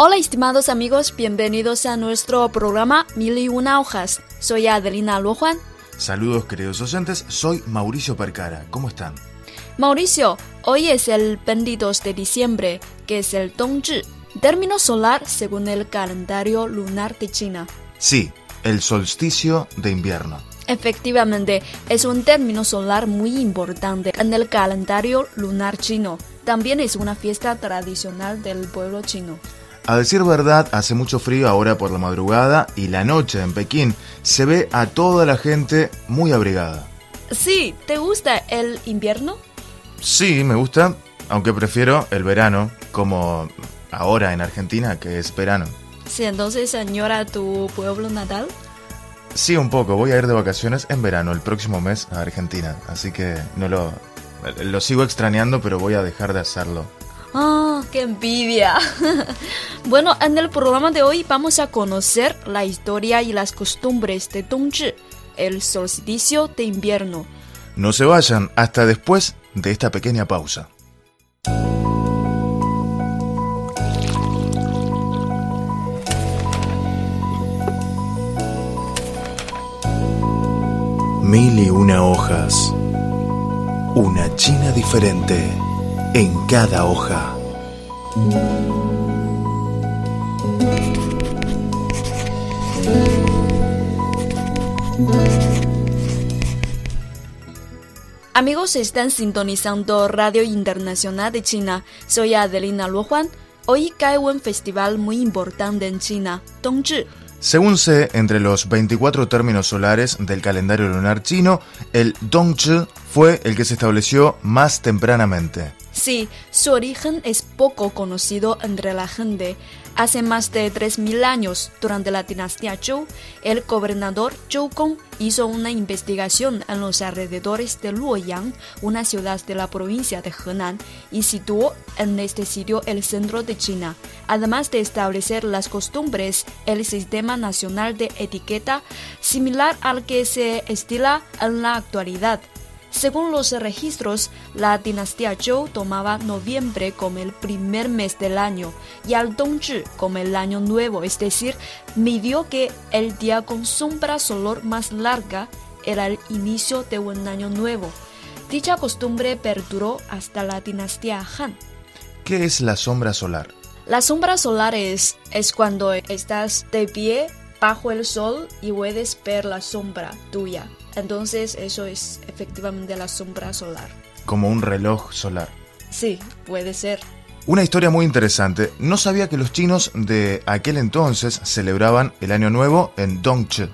Hola estimados amigos, bienvenidos a nuestro programa Mil y una hojas. Soy Adelina Luojuan. Saludos queridos oyentes, soy Mauricio Percara. ¿Cómo están? Mauricio, hoy es el 22 de diciembre, que es el Dongzhi, término solar según el calendario lunar de China. Sí, el solsticio de invierno. Efectivamente, es un término solar muy importante en el calendario lunar chino. También es una fiesta tradicional del pueblo chino. A decir verdad, hace mucho frío ahora por la madrugada y la noche en Pekín se ve a toda la gente muy abrigada. Sí, ¿te gusta el invierno? Sí, me gusta, aunque prefiero el verano, como ahora en Argentina, que es verano. Sí, entonces añora tu pueblo natal. Sí, un poco. Voy a ir de vacaciones en verano, el próximo mes, a Argentina. Así que no lo, lo sigo extrañando, pero voy a dejar de hacerlo. ¡Ah, qué envidia! bueno, en el programa de hoy vamos a conocer la historia y las costumbres de Dongzhi, el solsticio de invierno. No se vayan hasta después de esta pequeña pausa. Mil y una hojas. Una China diferente en cada hoja. Amigos, están sintonizando Radio Internacional de China. Soy Adelina Luojuan. Hoy cae un festival muy importante en China, Dongzhi. Según sé, entre los 24 términos solares del calendario lunar chino, el Dongzhi fue el que se estableció más tempranamente. Sí, su origen es poco conocido entre la gente. Hace más de 3.000 años, durante la dinastía Zhou, el gobernador Zhou Gong hizo una investigación en los alrededores de Luoyang, una ciudad de la provincia de Henan, y situó en este sitio el centro de China. Además de establecer las costumbres, el sistema nacional de etiqueta, similar al que se estila en la actualidad. Según los registros, la dinastía Zhou tomaba noviembre como el primer mes del año y al Dongzhi como el año nuevo, es decir, midió que el día con sombra solar más larga era el inicio de un año nuevo. Dicha costumbre perduró hasta la dinastía Han. ¿Qué es la sombra solar? La sombra solar es, es cuando estás de pie bajo el sol y puedes ver la sombra tuya. Entonces eso es efectivamente la sombra solar. Como un reloj solar. Sí, puede ser. Una historia muy interesante. No sabía que los chinos de aquel entonces celebraban el Año Nuevo en Dongzhi.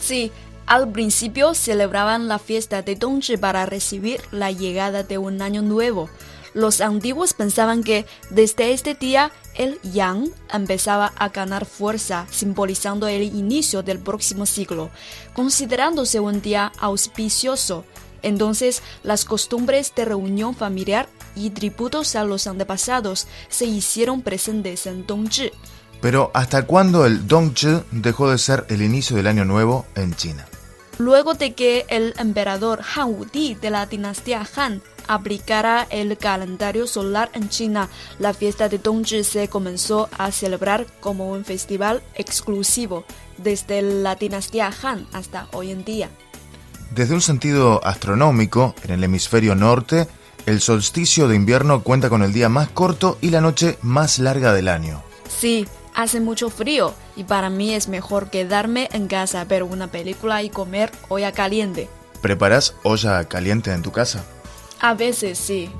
Sí, al principio celebraban la fiesta de Dongzhi para recibir la llegada de un año nuevo. Los antiguos pensaban que desde este día el yang empezaba a ganar fuerza, simbolizando el inicio del próximo siglo, considerándose un día auspicioso. Entonces, las costumbres de reunión familiar y tributos a los antepasados se hicieron presentes en Dongzhi. Pero ¿hasta cuándo el Dongzhi dejó de ser el inicio del año nuevo en China? Luego de que el emperador Han Wudi de la dinastía Han aplicara el calendario solar en China, la fiesta de Dongzhi se comenzó a celebrar como un festival exclusivo desde la dinastía Han hasta hoy en día. Desde un sentido astronómico, en el hemisferio norte, el solsticio de invierno cuenta con el día más corto y la noche más larga del año. Sí, hace mucho frío y para mí es mejor quedarme en casa, ver una película y comer olla caliente. ¿Preparas olla caliente en tu casa? A veces sí.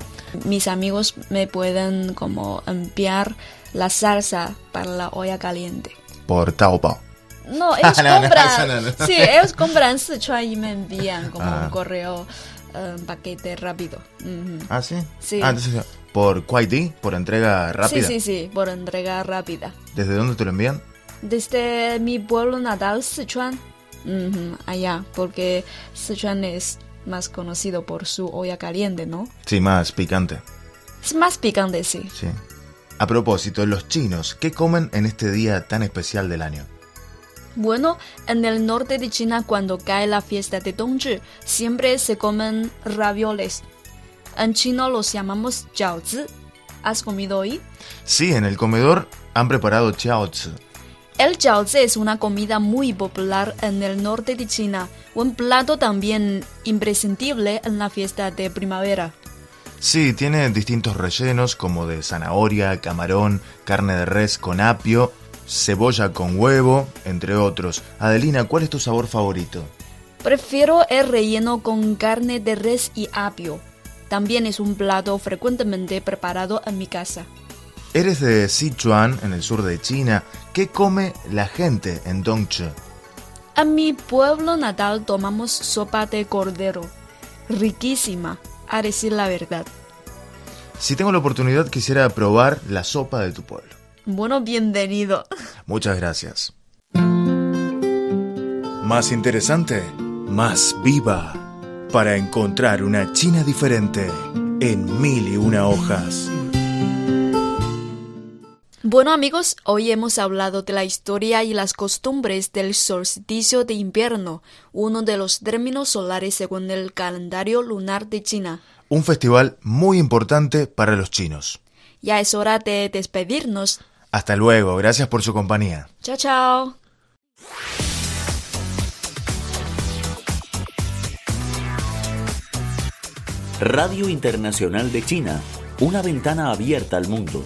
Mis amigos me pueden como enviar la salsa para la olla caliente. Por Taobao. No, ellos compran. Sí, ellos compran Sichuan y me envían como Ah. un correo um, paquete rápido. Ujú. Ah, sí. Sí. Ah, entonces, por Kuwaiti, por entrega rápida. Sí, sí, sí, por entrega rápida. ¿Desde dónde te lo envían? Desde mi pueblo natal, Sichuan, ujú, allá, porque Sichuan es más conocido por su olla caliente, ¿no? Sí, más picante. Es más picante, sí. Sí. A propósito, los chinos, ¿qué comen en este día tan especial del año? Bueno, en el norte de China, cuando cae la fiesta de Dongzhi, siempre se comen ravioles. En chino los llamamos jiaozi. ¿Has comido hoy? Sí, en el comedor han preparado chaozi. El jiaozi es una comida muy popular en el norte de China, un plato también imprescindible en la fiesta de primavera. Sí, tiene distintos rellenos como de zanahoria, camarón, carne de res con apio, cebolla con huevo, entre otros. Adelina, ¿cuál es tu sabor favorito? Prefiero el relleno con carne de res y apio. También es un plato frecuentemente preparado en mi casa. Eres de Sichuan, en el sur de China. ¿Qué come la gente en Dongzhi? En mi pueblo natal tomamos sopa de cordero. Riquísima, a decir la verdad. Si tengo la oportunidad, quisiera probar la sopa de tu pueblo. Bueno, bienvenido. Muchas gracias. Más interesante, más viva. Para encontrar una China diferente en mil y una hojas. Bueno amigos, hoy hemos hablado de la historia y las costumbres del solsticio de invierno, uno de los términos solares según el calendario lunar de China. Un festival muy importante para los chinos. Ya es hora de despedirnos. Hasta luego, gracias por su compañía. Chao, chao. Radio Internacional de China, una ventana abierta al mundo.